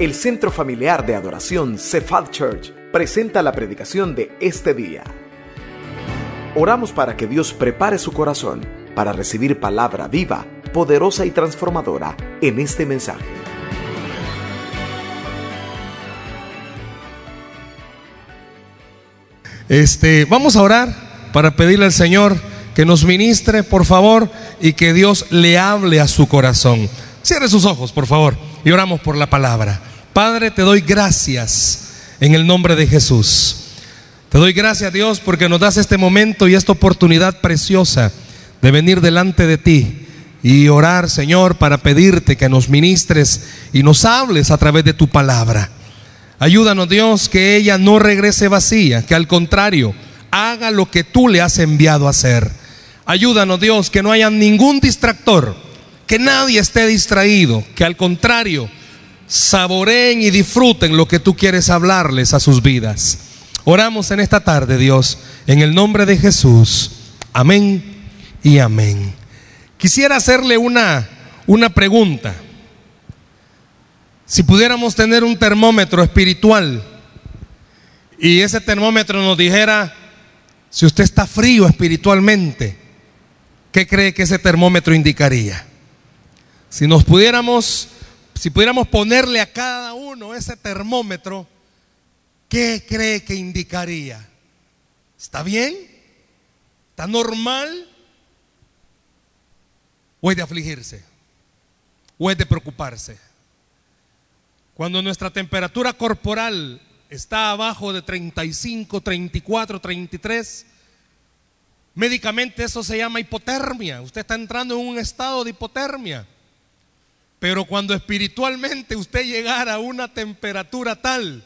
El Centro Familiar de Adoración Cephal Church presenta la predicación de este día. Oramos para que Dios prepare su corazón para recibir palabra viva, poderosa y transformadora en este mensaje. Este, vamos a orar para pedirle al Señor que nos ministre, por favor, y que Dios le hable a su corazón. Cierre sus ojos, por favor, y oramos por la palabra. Padre, te doy gracias en el nombre de Jesús. Te doy gracias, Dios, porque nos das este momento y esta oportunidad preciosa de venir delante de ti y orar, Señor, para pedirte que nos ministres y nos hables a través de tu palabra. Ayúdanos, Dios, que ella no regrese vacía, que al contrario, haga lo que tú le has enviado a hacer. Ayúdanos, Dios, que no haya ningún distractor, que nadie esté distraído, que al contrario, saboreen y disfruten lo que tú quieres hablarles a sus vidas. Oramos en esta tarde, Dios, en el nombre de Jesús. Amén y amén. Quisiera hacerle una, una pregunta. Si pudiéramos tener un termómetro espiritual y ese termómetro nos dijera si usted está frío espiritualmente, ¿qué cree que ese termómetro indicaría? Si nos pudiéramos, si pudiéramos ponerle a cada uno ese termómetro, ¿qué cree que indicaría? ¿Está bien? ¿Está normal? ¿O es de afligirse? ¿O es de preocuparse? Cuando nuestra temperatura corporal está abajo de 35, 34, 33, médicamente eso se llama hipotermia. Usted está entrando en un estado de hipotermia. Pero cuando espiritualmente usted llegara a una temperatura tal,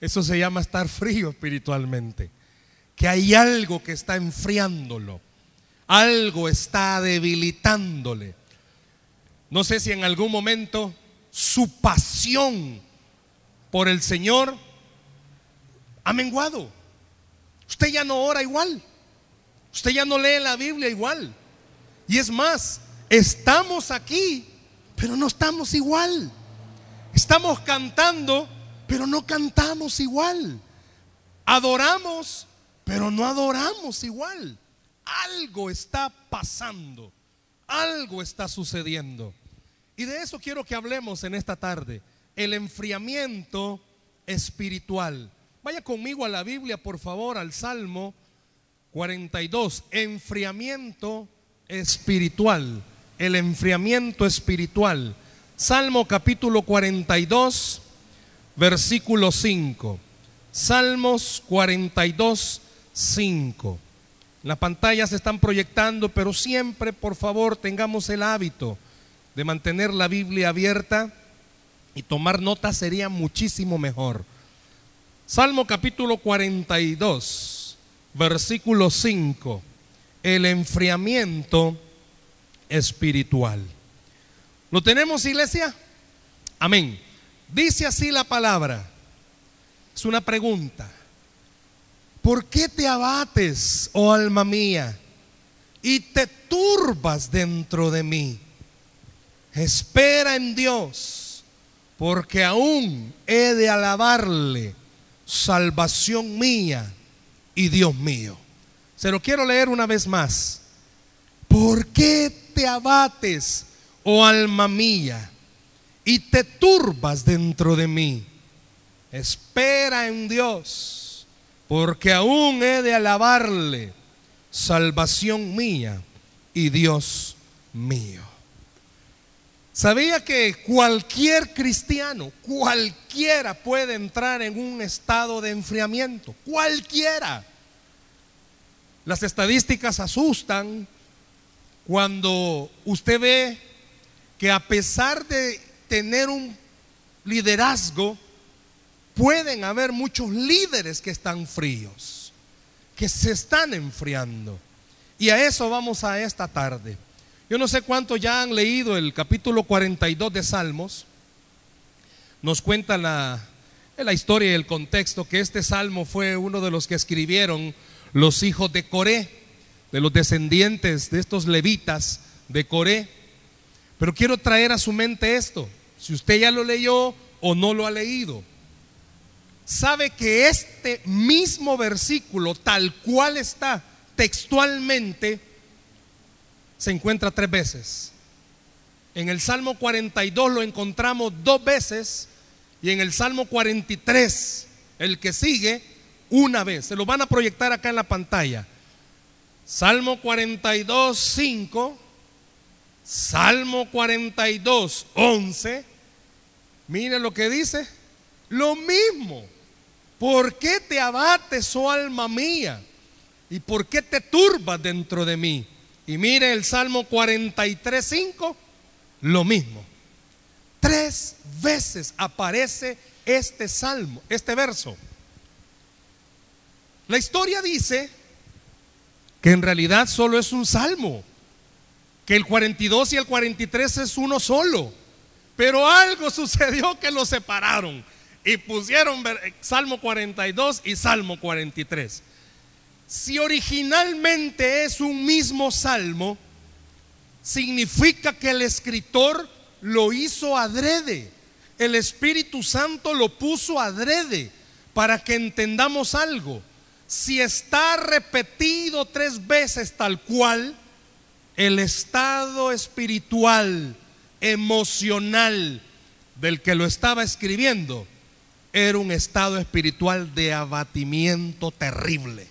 eso se llama estar frío espiritualmente. Que hay algo que está enfriándolo. Algo está debilitándole. No sé si en algún momento su pasión por el Señor ha menguado. Usted ya no ora igual. Usted ya no lee la Biblia igual. Y es más, estamos aquí, pero no estamos igual. Estamos cantando, pero no cantamos igual. Adoramos, pero no adoramos igual. Algo está pasando. Algo está sucediendo. Y de eso quiero que hablemos en esta tarde. El enfriamiento espiritual. Vaya conmigo a la Biblia, por favor, al Salmo 42. Enfriamiento espiritual. El enfriamiento espiritual. Salmo capítulo 42, versículo 5. Salmos 42, 5. Las pantallas se están proyectando, pero siempre, por favor, tengamos el hábito de mantener la Biblia abierta y tomar nota sería muchísimo mejor. Salmo capítulo 42, versículo 5, el enfriamiento espiritual. ¿Lo tenemos, iglesia? Amén. Dice así la palabra. Es una pregunta. ¿Por qué te abates, oh alma mía, y te turbas dentro de mí? Espera en Dios, porque aún he de alabarle, salvación mía y Dios mío. Se lo quiero leer una vez más. ¿Por qué te abates, oh alma mía, y te turbas dentro de mí? Espera en Dios, porque aún he de alabarle, salvación mía y Dios mío. ¿Sabía que cualquier cristiano, cualquiera puede entrar en un estado de enfriamiento? Cualquiera. Las estadísticas asustan cuando usted ve que a pesar de tener un liderazgo, pueden haber muchos líderes que están fríos, que se están enfriando. Y a eso vamos a esta tarde. Yo no sé cuántos ya han leído el capítulo 42 de Salmos. Nos cuenta la, la historia y el contexto que este salmo fue uno de los que escribieron los hijos de Coré, de los descendientes de estos levitas de Coré. Pero quiero traer a su mente esto. Si usted ya lo leyó o no lo ha leído, sabe que este mismo versículo, tal cual está textualmente, se encuentra tres veces. En el Salmo 42 lo encontramos dos veces y en el Salmo 43, el que sigue, una vez. Se lo van a proyectar acá en la pantalla. Salmo 42, 5. Salmo 42, 11. Mire lo que dice. Lo mismo. ¿Por qué te abates, oh alma mía? ¿Y por qué te turbas dentro de mí? Y mire el Salmo 43, 5. Lo mismo. Tres veces aparece este salmo, este verso. La historia dice que en realidad solo es un salmo, que el 42 y el 43 es uno solo, pero algo sucedió que lo separaron y pusieron Salmo 42 y Salmo 43. Si originalmente es un mismo salmo, significa que el escritor lo hizo adrede. El Espíritu Santo lo puso adrede para que entendamos algo. Si está repetido tres veces tal cual, el estado espiritual, emocional del que lo estaba escribiendo, era un estado espiritual de abatimiento terrible.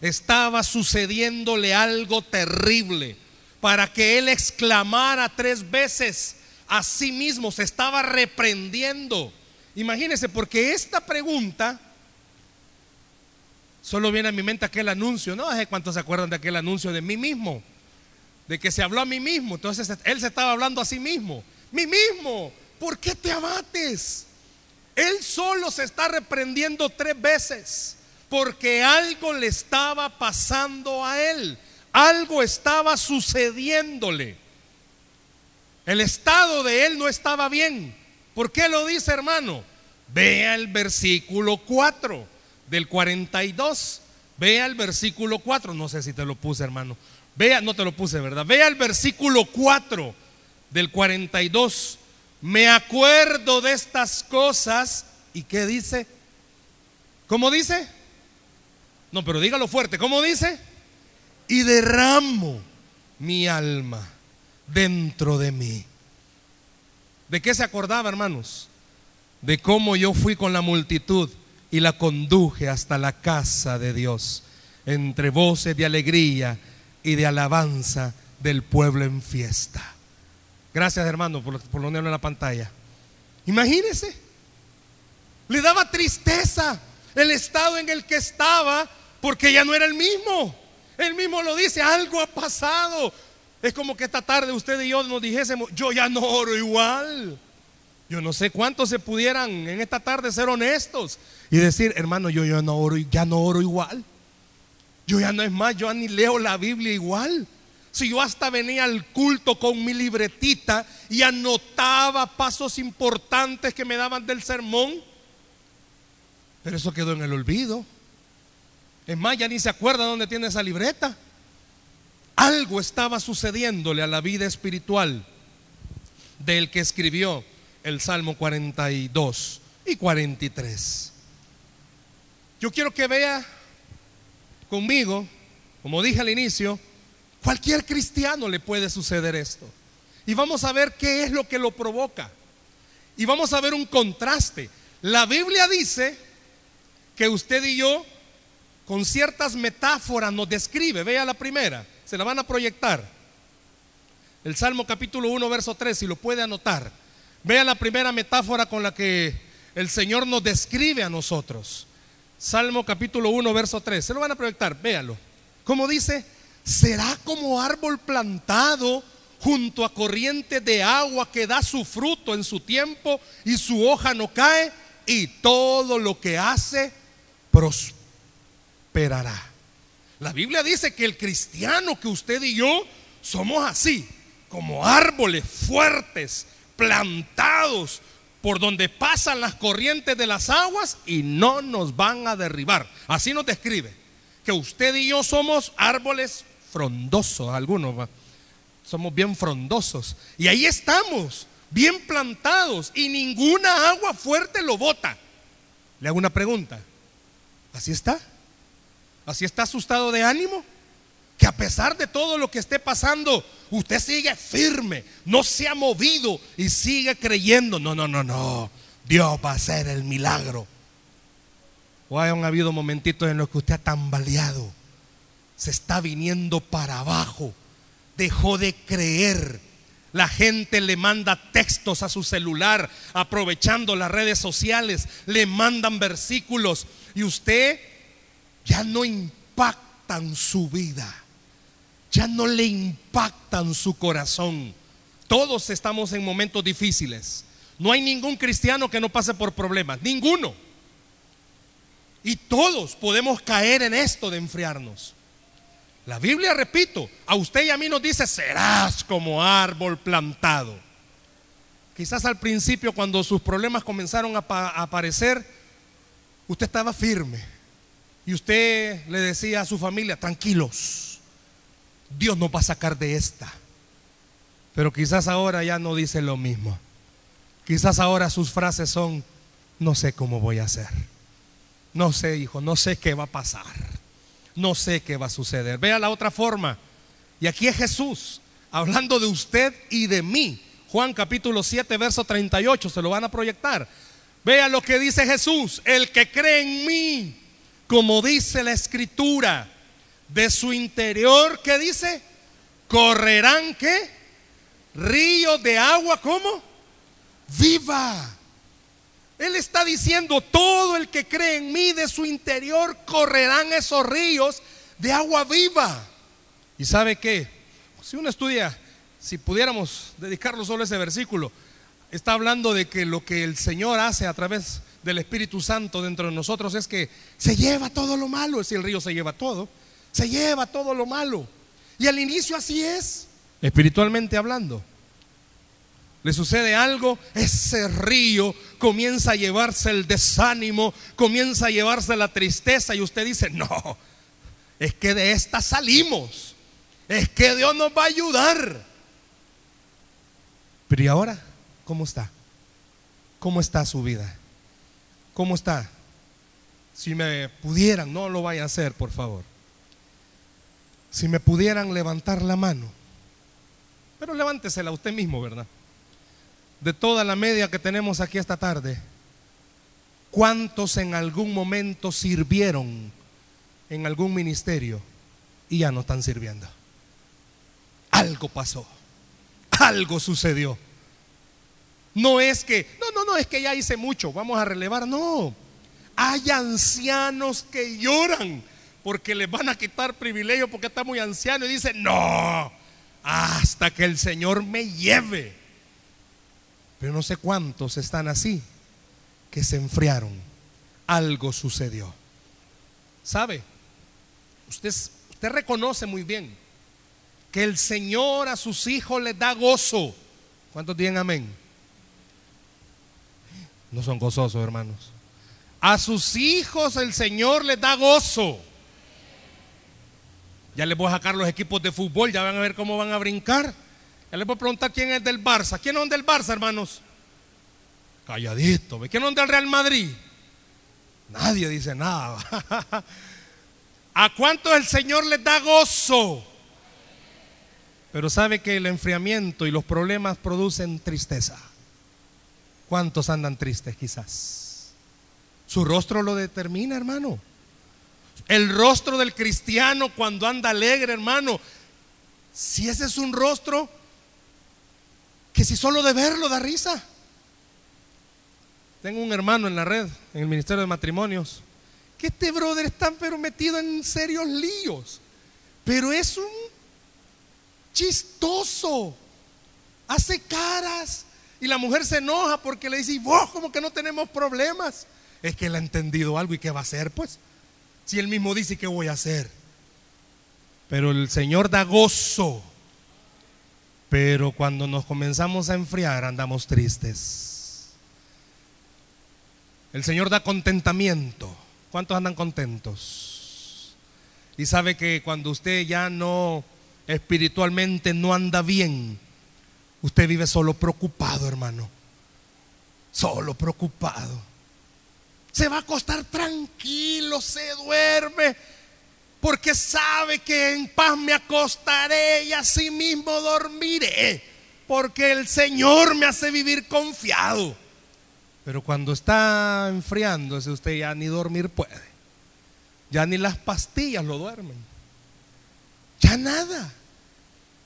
Estaba sucediéndole algo terrible para que él exclamara tres veces, a sí mismo, se estaba reprendiendo. Imagínense, porque esta pregunta solo viene a mi mente aquel anuncio, ¿no? ¿Cuántos se acuerdan de aquel anuncio de mí mismo? De que se habló a mí mismo. Entonces él se estaba hablando a sí mismo. Mí mismo, ¿por qué te abates? Él solo se está reprendiendo tres veces porque algo le estaba pasando a él. Algo estaba sucediéndole. El estado de él no estaba bien. ¿Por qué lo dice, hermano? Vea el versículo 4 del 42. Vea el versículo 4. No sé si te lo puse, hermano. Vea, no te lo puse, ¿verdad? Vea el versículo 4 del 42. Me acuerdo de estas cosas. ¿Y qué dice? ¿Cómo dice? No, pero dígalo fuerte. ¿Cómo dice? Y derramo mi alma dentro de mí. ¿De qué se acordaba, hermanos? De cómo yo fui con la multitud y la conduje hasta la casa de Dios, entre voces de alegría y de alabanza del pueblo en fiesta. Gracias, hermano, por, por lo en la pantalla. Imagínese, le daba tristeza el estado en el que estaba porque ya no era el mismo. Él mismo lo dice, algo ha pasado. Es como que esta tarde usted y yo nos dijésemos, yo ya no oro igual. Yo no sé cuántos se pudieran en esta tarde ser honestos y decir, hermano, yo ya no oro, ya no oro igual. Yo ya no es más, yo ni leo la Biblia igual. Si yo hasta venía al culto con mi libretita y anotaba pasos importantes que me daban del sermón, pero eso quedó en el olvido. Es más, ya ni se acuerda dónde tiene esa libreta. Algo estaba sucediéndole a la vida espiritual del que escribió el Salmo 42 y 43. Yo quiero que vea conmigo, como dije al inicio, cualquier cristiano le puede suceder esto. Y vamos a ver qué es lo que lo provoca. Y vamos a ver un contraste. La Biblia dice que usted y yo, con ciertas metáforas, nos describe. Vea la primera se la van a proyectar. El Salmo capítulo 1, verso 3, si lo puede anotar. Vea la primera metáfora con la que el Señor nos describe a nosotros. Salmo capítulo 1, verso 3. Se lo van a proyectar, véalo. Como dice, será como árbol plantado junto a corriente de agua que da su fruto en su tiempo y su hoja no cae y todo lo que hace prosperará. La Biblia dice que el cristiano que usted y yo somos así, como árboles fuertes, plantados por donde pasan las corrientes de las aguas y no nos van a derribar. Así nos describe, que usted y yo somos árboles frondosos, algunos somos bien frondosos. Y ahí estamos, bien plantados y ninguna agua fuerte lo bota. Le hago una pregunta. ¿Así está? ¿Así está su estado de ánimo? Que a pesar de todo lo que esté pasando, usted sigue firme, no se ha movido y sigue creyendo. No, no, no, no. Dios va a hacer el milagro. O hayan habido momentitos en los que usted ha tambaleado, se está viniendo para abajo, dejó de creer. La gente le manda textos a su celular, aprovechando las redes sociales, le mandan versículos y usted ya no impactan su vida, ya no le impactan su corazón. Todos estamos en momentos difíciles. No hay ningún cristiano que no pase por problemas, ninguno. Y todos podemos caer en esto de enfriarnos. La Biblia, repito, a usted y a mí nos dice, serás como árbol plantado. Quizás al principio, cuando sus problemas comenzaron a, aparecer, usted estaba firme. Y usted le decía a su familia, tranquilos, Dios nos va a sacar de esta. Pero quizás ahora ya no dice lo mismo. Quizás ahora sus frases son, no sé cómo voy a hacer. No sé, hijo, no sé qué va a pasar. No sé qué va a suceder. Vea la otra forma. Y aquí es Jesús hablando de usted y de mí. Juan capítulo 7, verso 38, se lo van a proyectar. Vea lo que dice Jesús, el que cree en mí, como dice la escritura, de su interior, ¿qué dice? Correrán qué? Ríos de agua, ¿cómo? Viva. Él está diciendo, todo el que cree en mí de su interior correrán esos ríos de agua viva. ¿Y sabe qué? Si uno estudia, si pudiéramos dedicarlo solo a ese versículo, está hablando de que lo que el Señor hace a través del Espíritu Santo dentro de nosotros es que se lleva todo lo malo, es si el río se lleva todo, se lleva todo lo malo. Y al inicio así es, espiritualmente hablando le sucede algo, ese río comienza a llevarse el desánimo, comienza a llevarse la tristeza y usted dice, no, es que de esta salimos, es que Dios nos va a ayudar. Pero ¿y ahora cómo está? ¿Cómo está su vida? ¿Cómo está? Si me pudieran, no lo vaya a hacer, por favor. Si me pudieran levantar la mano, pero levántesela usted mismo, ¿verdad? de toda la media que tenemos aquí esta tarde, ¿cuántos en algún momento sirvieron en algún ministerio y ya no están sirviendo? Algo pasó, algo sucedió. No es que, no, no, no, es que ya hice mucho, vamos a relevar, no. Hay ancianos que lloran porque les van a quitar privilegio porque está muy anciano y dicen, no, hasta que el Señor me lleve. Pero no sé cuántos están así, que se enfriaron. Algo sucedió. ¿Sabe? Usted, usted reconoce muy bien que el Señor a sus hijos les da gozo. ¿Cuántos tienen amén? No son gozosos, hermanos. A sus hijos el Señor les da gozo. Ya les voy a sacar los equipos de fútbol, ya van a ver cómo van a brincar. Ya les voy a preguntar quién es del Barça. ¿Quién es del Barça, hermanos? Calladito. ¿Quién es del Real Madrid? Nadie dice nada. ¿A cuántos el Señor les da gozo? Pero sabe que el enfriamiento y los problemas producen tristeza. ¿Cuántos andan tristes quizás? Su rostro lo determina, hermano. El rostro del cristiano cuando anda alegre, hermano. Si ese es un rostro, que si solo de verlo da risa. Tengo un hermano en la red, en el Ministerio de Matrimonios, que este brother está pero metido en serios líos, pero es un chistoso, hace caras y la mujer se enoja porque le dice, ¿y vos como que no tenemos problemas? Es que él ha entendido algo y qué va a hacer pues, si él mismo dice qué voy a hacer. Pero el Señor da gozo pero cuando nos comenzamos a enfriar andamos tristes. El Señor da contentamiento. ¿Cuántos andan contentos? Y sabe que cuando usted ya no espiritualmente no anda bien, Usted vive solo preocupado, hermano. Solo preocupado. Se va a acostar tranquilo, se duerme, porque sabe que en paz me acostaré y así mismo dormiré, porque el Señor me hace vivir confiado. Pero cuando está enfriándose, usted ya ni dormir puede. Ya ni las pastillas lo duermen. Ya nada.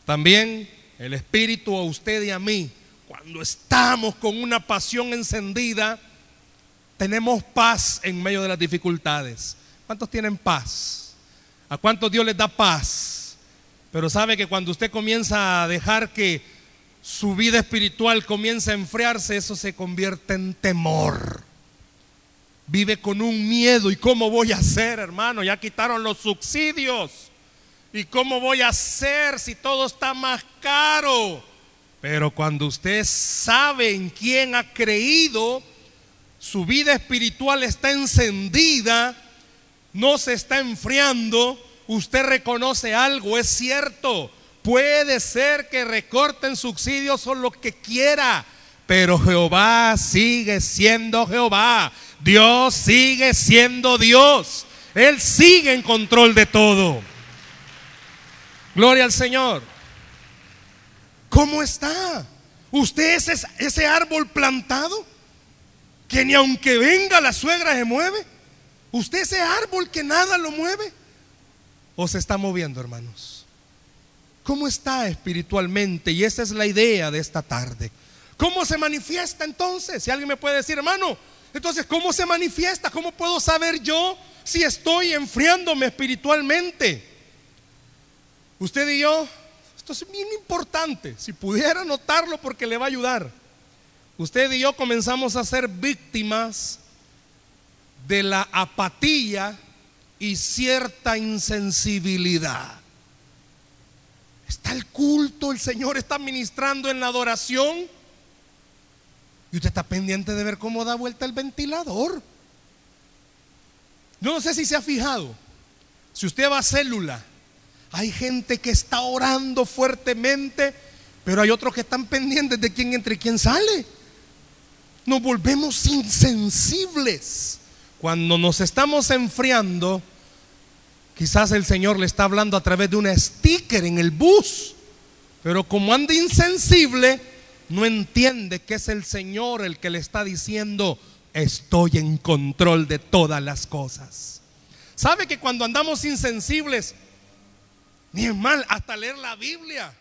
También el Espíritu a usted y a mí, cuando estamos con una pasión encendida, tenemos paz en medio de las dificultades. ¿Cuántos tienen paz? ¿A cuántos Dios les da paz? Pero sabe que cuando usted comienza a dejar que su vida espiritual comienza a enfriarse, eso se convierte en temor. Vive con un miedo. ¿Y cómo voy a hacer, hermano? Ya quitaron los subsidios. ¿Y cómo voy a hacer si todo está más caro? Pero cuando usted sabe en quién ha creído, su vida espiritual está encendida, no se está enfriando, usted reconoce algo, es cierto. Puede ser que recorten subsidios o lo que quiera, pero Jehová sigue siendo Jehová. Dios sigue siendo Dios. Él sigue en control de todo. Gloria al Señor. ¿Cómo está? ¿Usted es ese árbol plantado? Que ni aunque venga la suegra se mueve. ¿Usted ese árbol que nada lo mueve? ¿O se está moviendo, hermanos? ¿Cómo está espiritualmente? Y esa es la idea de esta tarde. ¿Cómo se manifiesta entonces? Si alguien me puede decir, hermano, entonces, ¿cómo se manifiesta? ¿Cómo puedo saber yo si estoy enfriándome espiritualmente? Usted y yo, esto es bien importante, si pudiera notarlo porque le va a ayudar. Usted y yo comenzamos a ser víctimas de la apatía y cierta insensibilidad. Está el culto, el Señor está ministrando en la adoración. Y usted está pendiente de ver cómo da vuelta el ventilador. Yo no sé si se ha fijado. Si usted va a célula, hay gente que está orando fuertemente, pero hay otros que están pendientes de quién entra y quién sale. Nos volvemos insensibles. Cuando nos estamos enfriando, Quizás el Señor le está hablando a través de un sticker en el bus, pero como anda insensible, no entiende que es el Señor el que le está diciendo, estoy en control de todas las cosas. ¿Sabe que cuando andamos insensibles, ni es mal, hasta leer la Biblia,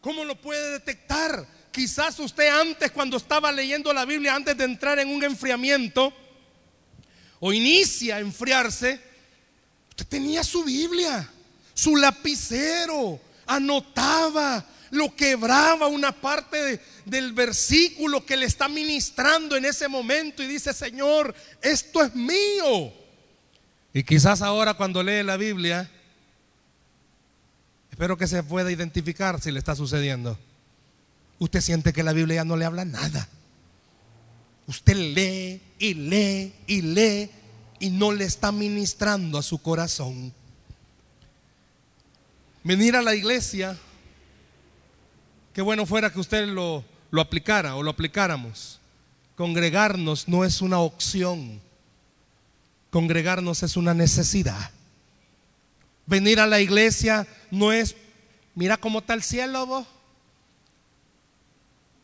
¿cómo lo puede detectar? Quizás usted antes, cuando estaba leyendo la Biblia, antes de entrar en un enfriamiento, o inicia a enfriarse, Usted tenía su Biblia, su lapicero, anotaba, lo quebraba una parte del versículo que le está ministrando en ese momento y dice, Señor, esto es mío. Y quizás ahora cuando lee la Biblia, espero que se pueda identificar si le está sucediendo. Usted siente que la Biblia ya no le habla nada. Usted lee y lee y lee y no le está ministrando a su corazón. Venir a la iglesia, qué bueno fuera que usted lo, lo aplicara o lo aplicáramos. Congregarnos no es una opción, congregarnos es una necesidad. Venir a la iglesia no es, mira cómo está el cielo vos.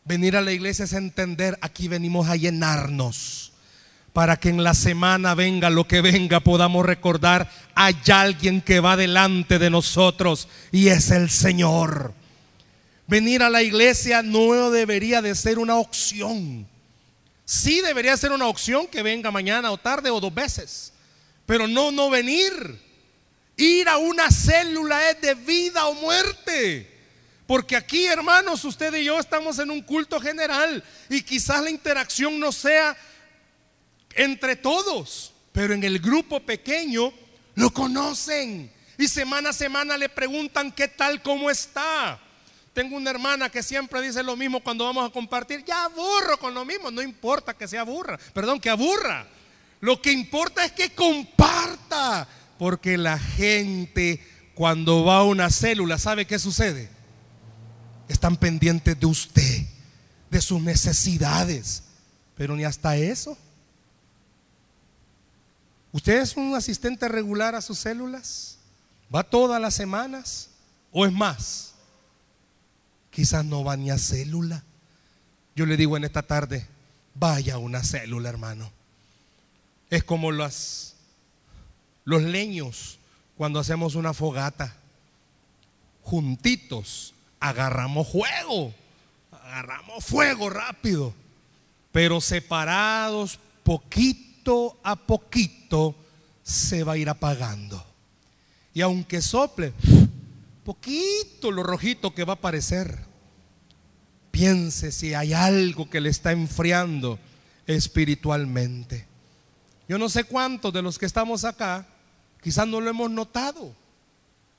Venir a la iglesia es entender, aquí venimos a llenarnos para que en la semana venga lo que venga, podamos recordar, hay alguien que va delante de nosotros y es el Señor. Venir a la iglesia no debería de ser una opción. Sí debería ser una opción que venga mañana o tarde o dos veces, pero no no venir. Ir a una célula es de vida o muerte. Porque aquí, hermanos, usted y yo estamos en un culto general y quizás la interacción no sea entre todos, pero en el grupo pequeño lo conocen y semana a semana le preguntan qué tal, cómo está. Tengo una hermana que siempre dice lo mismo cuando vamos a compartir, ya aburro con lo mismo, no importa que se aburra, perdón, que aburra. Lo que importa es que comparta, porque la gente cuando va a una célula, ¿sabe qué sucede? Están pendientes de usted, de sus necesidades, pero ni hasta eso. ¿Usted es un asistente regular a sus células? ¿Va todas las semanas? ¿O es más? Quizás no va ni a célula. Yo le digo en esta tarde, vaya a una célula, hermano. Es como las, los leños cuando hacemos una fogata. Juntitos, agarramos fuego, agarramos fuego rápido, pero separados poquito a poquito se va a ir apagando. Y aunque sople, poquito lo rojito que va a aparecer. Piense si hay algo que le está enfriando espiritualmente. Yo no sé cuántos de los que estamos acá, quizás no lo hemos notado,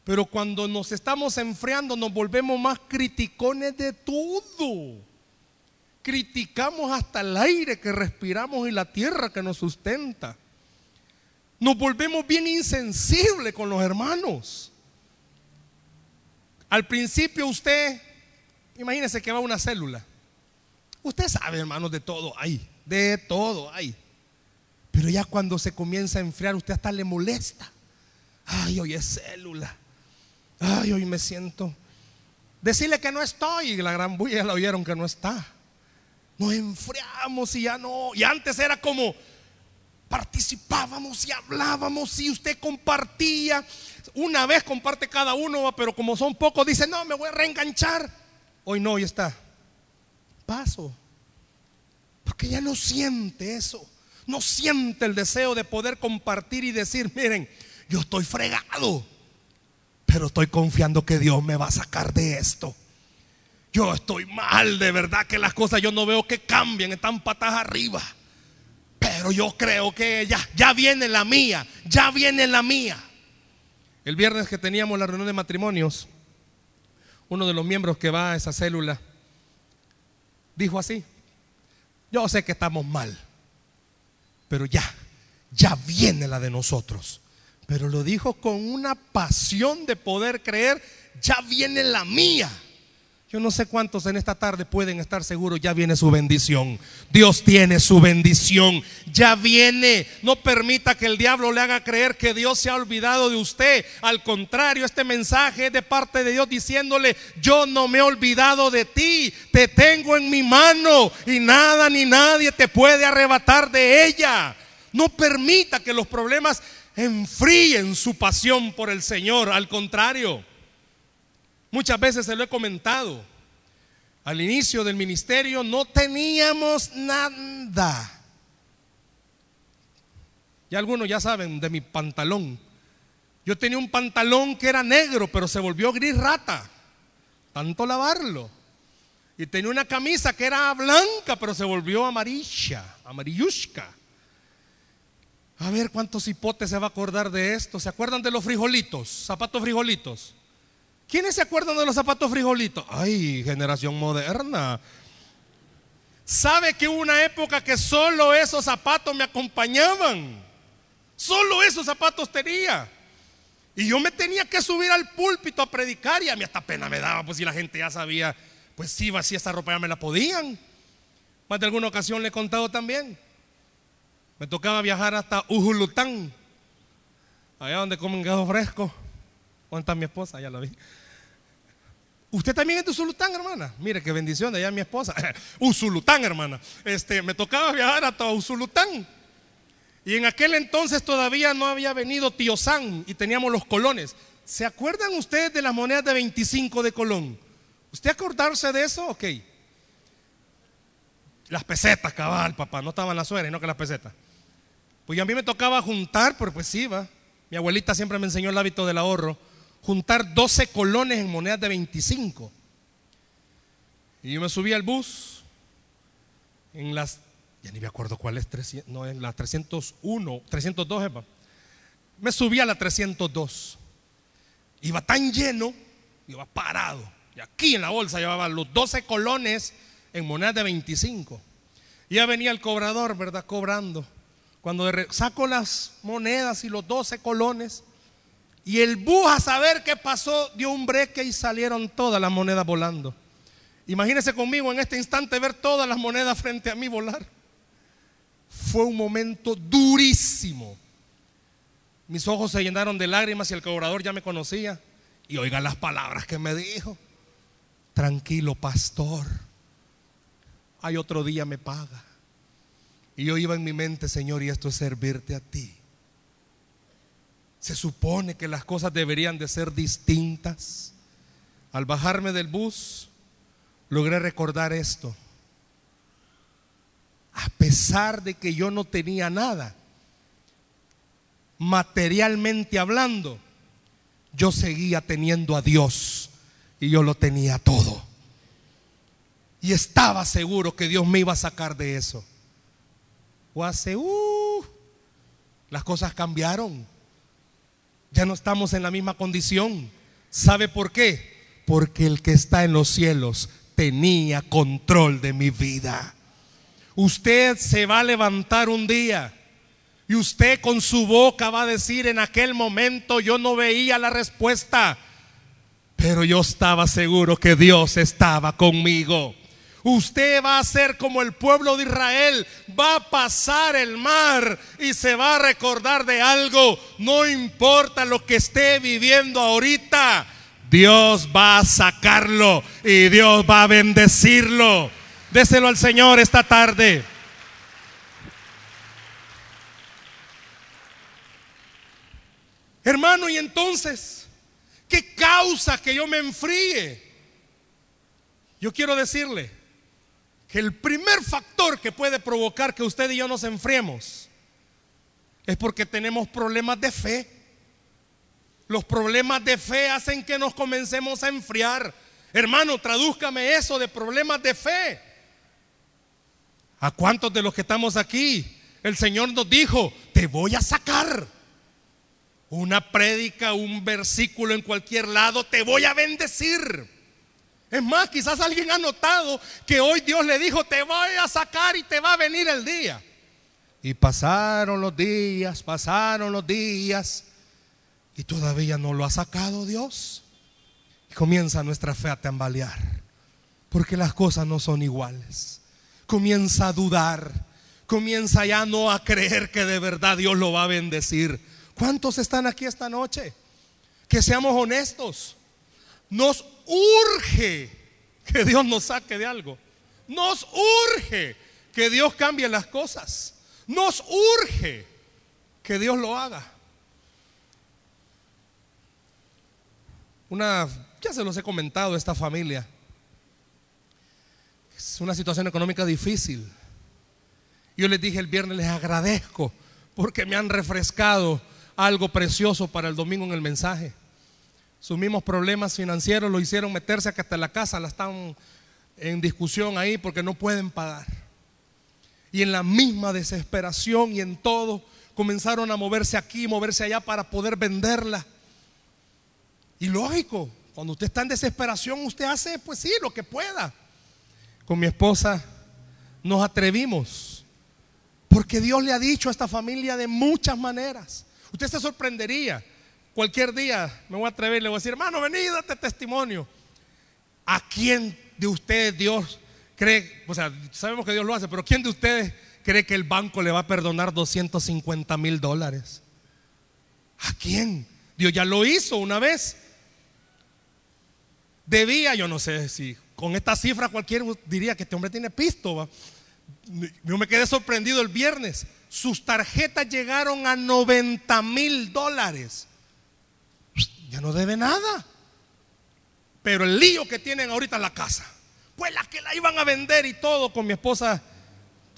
pero cuando nos estamos enfriando nos volvemos más criticones de todo. Criticamos hasta el aire que respiramos y la tierra que nos sustenta. Nos volvemos bien insensibles con los hermanos. Al principio usted, imagínese que va una célula. Usted sabe, hermanos, de todo hay, de todo hay. Pero ya cuando se comienza a enfriar, usted hasta le molesta. Ay, hoy es célula. Ay, hoy me siento. Decirle que no estoy. Y la gran bulla la oyeron que no está. Nos enfriamos y ya no. Y antes era como participábamos y hablábamos y usted compartía. Una vez comparte cada uno, pero como son pocos, dice, no, me voy a reenganchar. Hoy no, hoy está. Paso. Porque ya no siente eso no siente el deseo de poder compartir y decir, miren, yo estoy fregado, pero estoy confiando que Dios me va a sacar de esto. Yo estoy mal, de verdad que las cosas yo no veo que cambien, están patas arriba. Pero yo creo que ya, ya viene la mía, ya viene la mía. El viernes que teníamos la reunión de matrimonios, uno de los miembros que va a esa célula dijo así, yo sé que estamos mal pero ya, ya viene la de nosotros. Pero lo dijo con una pasión de poder creer, ya viene la mía. Yo no sé cuántos en esta tarde pueden estar seguros, ya viene su bendición. Dios tiene su bendición, ya viene. No permita que el diablo le haga creer que Dios se ha olvidado de usted. Al contrario, este mensaje es de parte de Dios diciéndole, yo no me he olvidado de ti, te tengo en mi mano y nada ni nadie te puede arrebatar de ella. No permita que los problemas enfríen su pasión por el Señor, al contrario. Muchas veces se lo he comentado. Al inicio del ministerio no teníamos nada. Y algunos ya saben de mi pantalón. Yo tenía un pantalón que era negro, pero se volvió gris rata. Tanto lavarlo. Y tenía una camisa que era blanca, pero se volvió amarilla, amarillushka. A ver cuántos hipotes se va a acordar de esto. ¿Se acuerdan de los frijolitos? Zapatos frijolitos. ¿Quiénes se acuerdan de los zapatos frijolitos? Ay, generación moderna. ¿Sabe que hubo una época que solo esos zapatos me acompañaban? Solo esos zapatos tenía. Y yo me tenía que subir al púlpito a predicar y a mí hasta pena me daba, pues si la gente ya sabía, pues si iba así esa ropa ya me la podían. Más de alguna ocasión le he contado también. Me tocaba viajar hasta Ujulután, allá donde comen queso fresco. ¿Dónde está mi esposa? Ya la vi. Usted también es de Usulután, hermana. Mire qué bendición, allá mi esposa. Usulután, hermana. Este, me tocaba viajar hasta Usulután. Y en aquel entonces todavía no había venido Tío San y teníamos los colones. ¿Se acuerdan ustedes de las monedas de 25 de Colón? ¿Usted acordarse de eso? Ok. Las pesetas, cabal, papá. No estaban las sueras, no que las pesetas. Pues a mí me tocaba juntar, pero pues va. Mi abuelita siempre me enseñó el hábito del ahorro juntar 12 colones en monedas de 25. Y yo me subí al bus en las, ya ni me acuerdo cuál es, no, en la 301, 302, Me subí a la 302. Iba tan lleno, iba parado. Y aquí en la bolsa llevaba los 12 colones en monedas de 25. Y ya venía el cobrador, ¿verdad? Cobrando. Cuando saco las monedas y los 12 colones, y el bus a saber qué pasó dio un breque y salieron todas las monedas volando. Imagínese conmigo en este instante ver todas las monedas frente a mí volar. Fue un momento durísimo. Mis ojos se llenaron de lágrimas y el cobrador ya me conocía. Y oiga las palabras que me dijo. Tranquilo, pastor. Hay otro día me paga. Y yo iba en mi mente, Señor, y esto es servirte a ti. Se supone que las cosas deberían de ser distintas. Al bajarme del bus, logré recordar esto. A pesar de que yo no tenía nada, materialmente hablando, yo seguía teniendo a Dios y yo lo tenía todo. Y estaba seguro que Dios me iba a sacar de eso. O hace, uh, las cosas cambiaron. Ya no estamos en la misma condición. ¿Sabe por qué? Porque el que está en los cielos tenía control de mi vida. Usted se va a levantar un día y usted con su boca va a decir en aquel momento yo no veía la respuesta, pero yo estaba seguro que Dios estaba conmigo. Usted va a ser como el pueblo de Israel, va a pasar el mar y se va a recordar de algo. No importa lo que esté viviendo ahorita, Dios va a sacarlo y Dios va a bendecirlo. Déselo al Señor esta tarde. Hermano, y entonces, ¿qué causa que yo me enfríe? Yo quiero decirle, que el primer factor que puede provocar que usted y yo nos enfriemos es porque tenemos problemas de fe. Los problemas de fe hacen que nos comencemos a enfriar. Hermano, tradúzcame eso de problemas de fe. ¿A cuántos de los que estamos aquí el Señor nos dijo, te voy a sacar? Una prédica, un versículo en cualquier lado, te voy a bendecir. Es más, quizás alguien ha notado que hoy Dios le dijo, te voy a sacar y te va a venir el día. Y pasaron los días, pasaron los días y todavía no lo ha sacado Dios. Y comienza nuestra fe a tambalear, porque las cosas no son iguales. Comienza a dudar, comienza ya no a creer que de verdad Dios lo va a bendecir. ¿Cuántos están aquí esta noche? Que seamos honestos. Nos urge que Dios nos saque de algo. Nos urge que Dios cambie las cosas. Nos urge que Dios lo haga. Una, ya se los he comentado, esta familia. Es una situación económica difícil. Yo les dije el viernes, les agradezco porque me han refrescado algo precioso para el domingo en el mensaje. Sus mismos problemas financieros lo hicieron meterse hasta la casa la están en discusión ahí porque no pueden pagar. Y en la misma desesperación y en todo comenzaron a moverse aquí, moverse allá para poder venderla. Y lógico, cuando usted está en desesperación, usted hace, pues sí, lo que pueda. Con mi esposa nos atrevimos, porque Dios le ha dicho a esta familia de muchas maneras. Usted se sorprendería cualquier día me voy a atrever le voy a decir, hermano, vení, date testimonio. ¿A quién de ustedes Dios cree? O sea, sabemos que Dios lo hace, pero ¿quién de ustedes cree que el banco le va a perdonar 250 mil dólares? ¿A quién? Dios ya lo hizo una vez. Debía, yo no sé si con esta cifra cualquiera diría que este hombre tiene pisto. Yo me quedé sorprendido el viernes. Sus tarjetas llegaron a 90 mil dólares ya no debe nada. Pero el lío que tienen ahorita en la casa, pues la que la iban a vender y todo con mi esposa,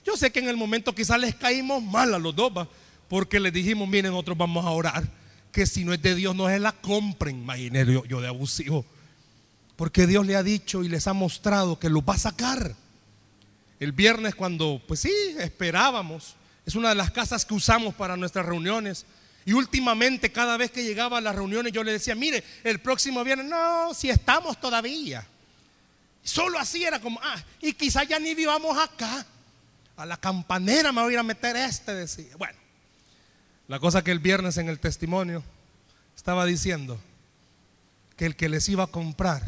yo sé que en el momento quizás les caímos mal a los dos, porque les dijimos, miren, nosotros vamos a orar, que si no es de Dios no se la compren, imagínense yo, yo de abusivo. Porque Dios le ha dicho y les ha mostrado que lo va a sacar. El viernes cuando, pues sí, esperábamos, es una de las casas que usamos para nuestras reuniones. Y últimamente cada vez que llegaba a las reuniones yo le decía, mire, el próximo viernes, no, si estamos todavía. Solo así era como, ah, y quizás ya ni vivamos acá. A la campanera me voy a ir a meter este, decía. Bueno, la cosa que el viernes en el testimonio estaba diciendo que el que les iba a comprar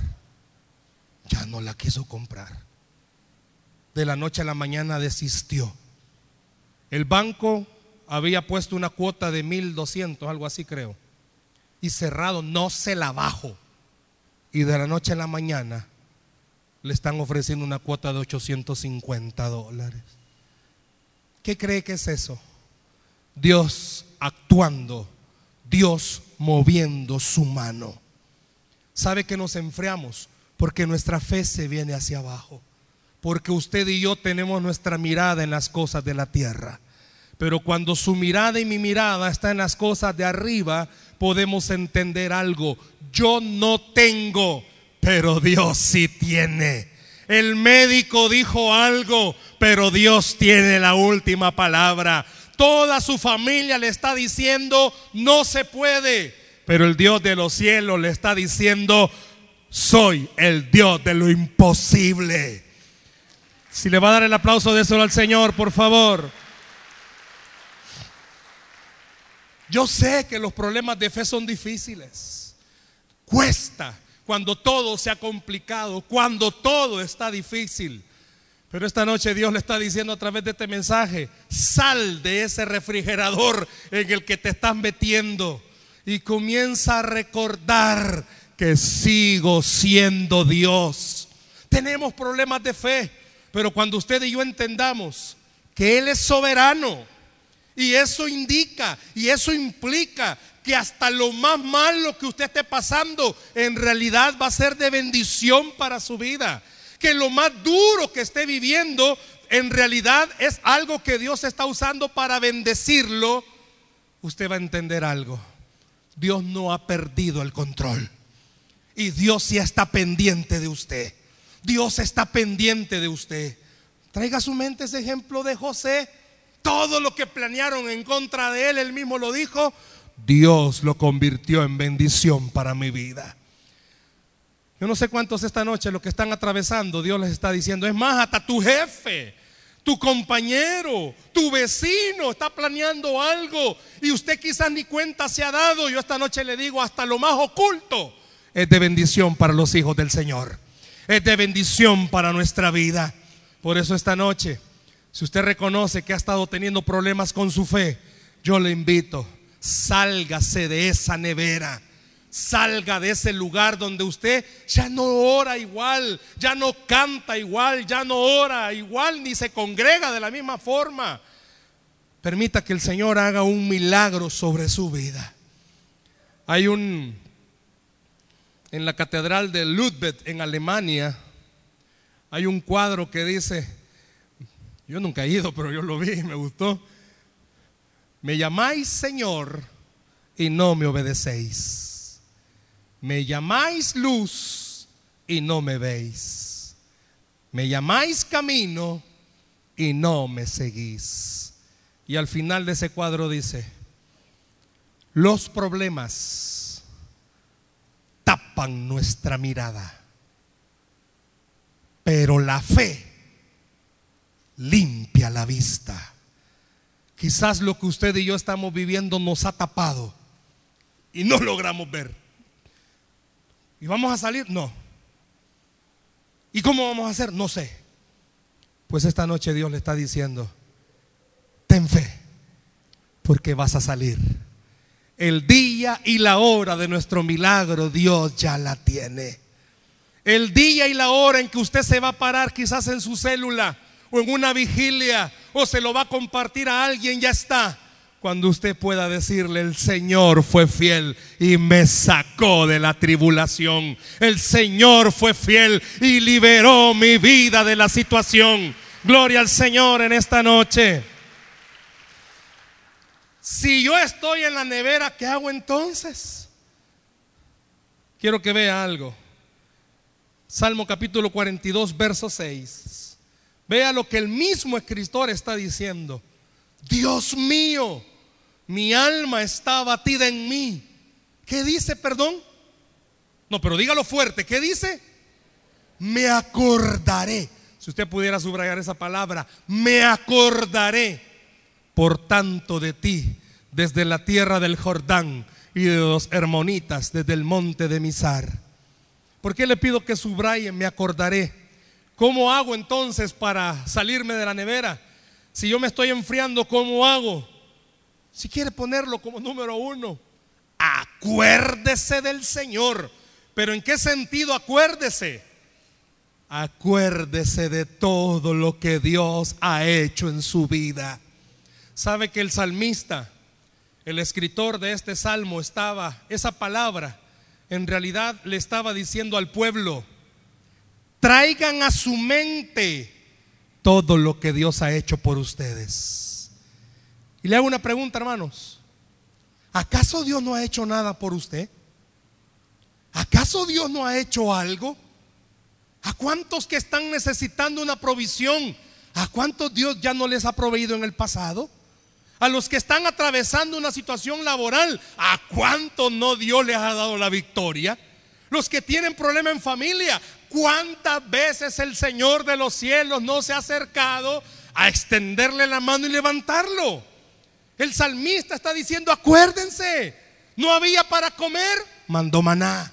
ya no la quiso comprar. De la noche a la mañana desistió. El banco había puesto una cuota de 1200, algo así creo. Y cerrado, no se la bajo. Y de la noche a la mañana le están ofreciendo una cuota de 850 dólares. ¿Qué cree que es eso? Dios actuando, Dios moviendo su mano. ¿Sabe que nos enfriamos? Porque nuestra fe se viene hacia abajo. Porque usted y yo tenemos nuestra mirada en las cosas de la tierra. Pero cuando su mirada y mi mirada está en las cosas de arriba, podemos entender algo. Yo no tengo, pero Dios sí tiene. El médico dijo algo, pero Dios tiene la última palabra. Toda su familia le está diciendo, no se puede. Pero el Dios de los cielos le está diciendo, soy el Dios de lo imposible. Si le va a dar el aplauso de eso al Señor, por favor. Yo sé que los problemas de fe son difíciles. Cuesta cuando todo se ha complicado, cuando todo está difícil. Pero esta noche Dios le está diciendo a través de este mensaje, sal de ese refrigerador en el que te estás metiendo y comienza a recordar que sigo siendo Dios. Tenemos problemas de fe, pero cuando usted y yo entendamos que Él es soberano, y eso indica y eso implica que hasta lo más malo que usted esté pasando en realidad va a ser de bendición para su vida. Que lo más duro que esté viviendo en realidad es algo que Dios está usando para bendecirlo. Usted va a entender algo. Dios no ha perdido el control. Y Dios ya está pendiente de usted. Dios está pendiente de usted. Traiga a su mente ese ejemplo de José. Todo lo que planearon en contra de él, él mismo lo dijo, Dios lo convirtió en bendición para mi vida. Yo no sé cuántos esta noche lo que están atravesando, Dios les está diciendo, es más, hasta tu jefe, tu compañero, tu vecino está planeando algo y usted quizás ni cuenta se ha dado. Yo esta noche le digo, hasta lo más oculto es de bendición para los hijos del Señor. Es de bendición para nuestra vida. Por eso esta noche si usted reconoce que ha estado teniendo problemas con su fe, yo le invito, sálgase de esa nevera. Salga de ese lugar donde usted ya no ora igual, ya no canta igual, ya no ora igual, ni se congrega de la misma forma. Permita que el Señor haga un milagro sobre su vida. Hay un, en la catedral de Ludwig en Alemania, hay un cuadro que dice, yo nunca he ido, pero yo lo vi y me gustó. Me llamáis Señor y no me obedecéis. Me llamáis luz y no me veis. Me llamáis camino y no me seguís. Y al final de ese cuadro dice, los problemas tapan nuestra mirada, pero la fe limpia la vista. Quizás lo que usted y yo estamos viviendo nos ha tapado y no logramos ver. ¿Y vamos a salir? No. ¿Y cómo vamos a hacer? No sé. Pues esta noche Dios le está diciendo, ten fe, porque vas a salir. El día y la hora de nuestro milagro Dios ya la tiene. El día y la hora en que usted se va a parar quizás en su célula o en una vigilia o se lo va a compartir a alguien, ya está. Cuando usted pueda decirle, el Señor fue fiel y me sacó de la tribulación. El Señor fue fiel y liberó mi vida de la situación. Gloria al Señor en esta noche. Si yo estoy en la nevera, ¿qué hago entonces? Quiero que vea algo. Salmo capítulo 42, verso 6. Vea lo que el mismo escritor está diciendo. Dios mío, mi alma está abatida en mí. ¿Qué dice, perdón? No, pero dígalo fuerte. ¿Qué dice? Me acordaré. Si usted pudiera subrayar esa palabra, me acordaré por tanto de ti desde la tierra del Jordán y de los hermonitas desde el monte de Misar. ¿Por qué le pido que subraye? Me acordaré. ¿Cómo hago entonces para salirme de la nevera? Si yo me estoy enfriando, ¿cómo hago? Si quiere ponerlo como número uno, acuérdese del Señor. Pero ¿en qué sentido acuérdese? Acuérdese de todo lo que Dios ha hecho en su vida. Sabe que el salmista, el escritor de este salmo, estaba, esa palabra, en realidad le estaba diciendo al pueblo, traigan a su mente todo lo que Dios ha hecho por ustedes. Y le hago una pregunta, hermanos. ¿Acaso Dios no ha hecho nada por usted? ¿Acaso Dios no ha hecho algo? ¿A cuántos que están necesitando una provisión? ¿A cuántos Dios ya no les ha proveído en el pasado? A los que están atravesando una situación laboral, ¿a cuántos no Dios les ha dado la victoria? Los que tienen problema en familia, ¿cuántas veces el Señor de los cielos no se ha acercado a extenderle la mano y levantarlo? El salmista está diciendo, acuérdense, no había para comer, mandó maná.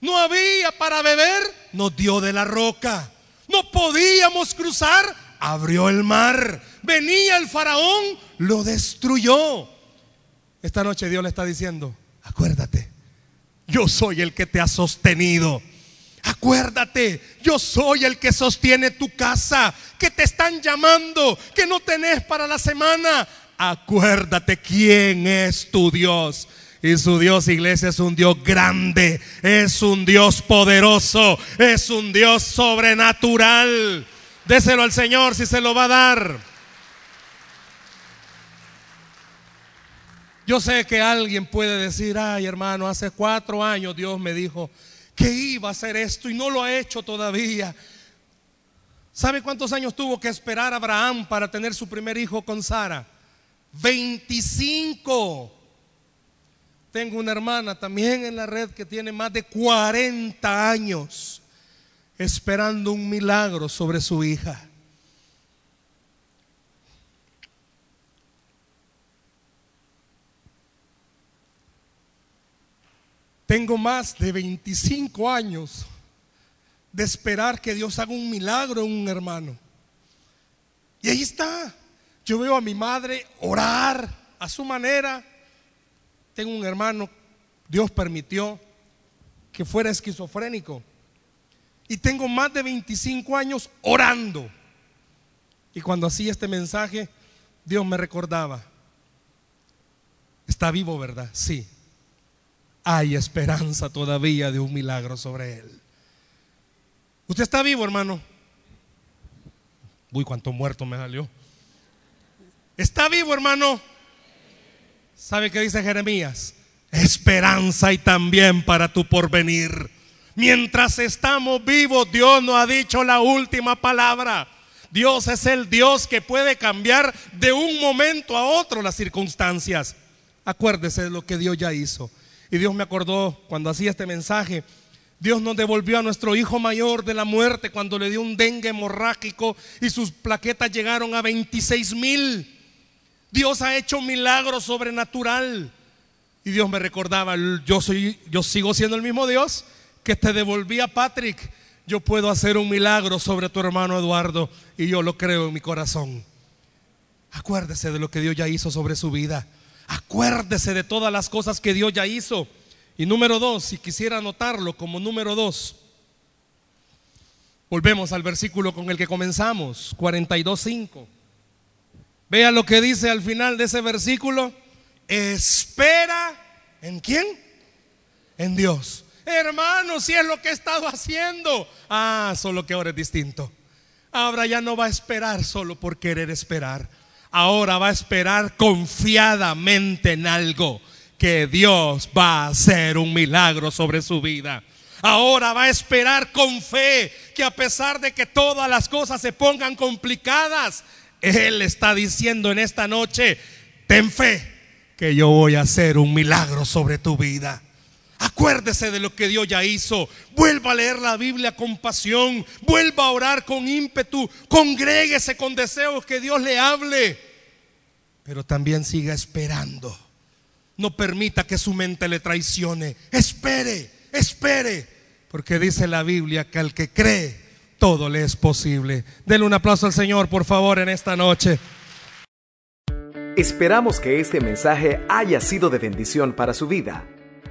No había para beber, nos dio de la roca. No podíamos cruzar, abrió el mar. Venía el faraón, lo destruyó. Esta noche Dios le está diciendo, acuérdate, yo soy el que te ha sostenido. Acuérdate, yo soy el que sostiene tu casa, que te están llamando, que no tenés para la semana. Acuérdate quién es tu Dios. Y su Dios, iglesia, es un Dios grande, es un Dios poderoso, es un Dios sobrenatural. Déselo al Señor si se lo va a dar. Yo sé que alguien puede decir, ay hermano, hace cuatro años Dios me dijo que iba a hacer esto y no lo ha hecho todavía. ¿Sabe cuántos años tuvo que esperar Abraham para tener su primer hijo con Sara? 25. Tengo una hermana también en la red que tiene más de 40 años esperando un milagro sobre su hija. Tengo más de 25 años de esperar que Dios haga un milagro en un hermano. Y ahí está. Yo veo a mi madre orar a su manera tengo un hermano, Dios permitió que fuera esquizofrénico. Y tengo más de 25 años orando. Y cuando hacía este mensaje, Dios me recordaba, está vivo, ¿verdad? Sí. Hay esperanza todavía de un milagro sobre él. ¿Usted está vivo, hermano? Uy, cuánto muerto me salió. ¿Está vivo, hermano? ¿Sabe qué dice Jeremías? Esperanza y también para tu porvenir. Mientras estamos vivos, Dios no ha dicho la última palabra. Dios es el Dios que puede cambiar de un momento a otro las circunstancias. Acuérdese de lo que Dios ya hizo. Y Dios me acordó cuando hacía este mensaje. Dios nos devolvió a nuestro hijo mayor de la muerte cuando le dio un dengue hemorrágico y sus plaquetas llegaron a 26 mil. Dios ha hecho un milagro sobrenatural. Y Dios me recordaba, yo soy yo sigo siendo el mismo Dios que te devolví a Patrick. Yo puedo hacer un milagro sobre tu hermano Eduardo y yo lo creo en mi corazón. Acuérdese de lo que Dios ya hizo sobre su vida. Acuérdese de todas las cosas que Dios ya hizo. Y número dos, si quisiera anotarlo como número dos, volvemos al versículo con el que comenzamos, 42.5. Vea lo que dice al final de ese versículo. Espera en quién? En Dios. Hermano, si es lo que he estado haciendo. Ah, solo que ahora es distinto. Ahora ya no va a esperar solo por querer esperar. Ahora va a esperar confiadamente en algo que Dios va a hacer un milagro sobre su vida. Ahora va a esperar con fe que a pesar de que todas las cosas se pongan complicadas, él está diciendo en esta noche, ten fe que yo voy a hacer un milagro sobre tu vida. Acuérdese de lo que Dios ya hizo. Vuelva a leer la Biblia con pasión. Vuelva a orar con ímpetu. Congréguese con deseos que Dios le hable. Pero también siga esperando. No permita que su mente le traicione. Espere, espere. Porque dice la Biblia que al que cree, todo le es posible. Denle un aplauso al Señor, por favor, en esta noche. Esperamos que este mensaje haya sido de bendición para su vida.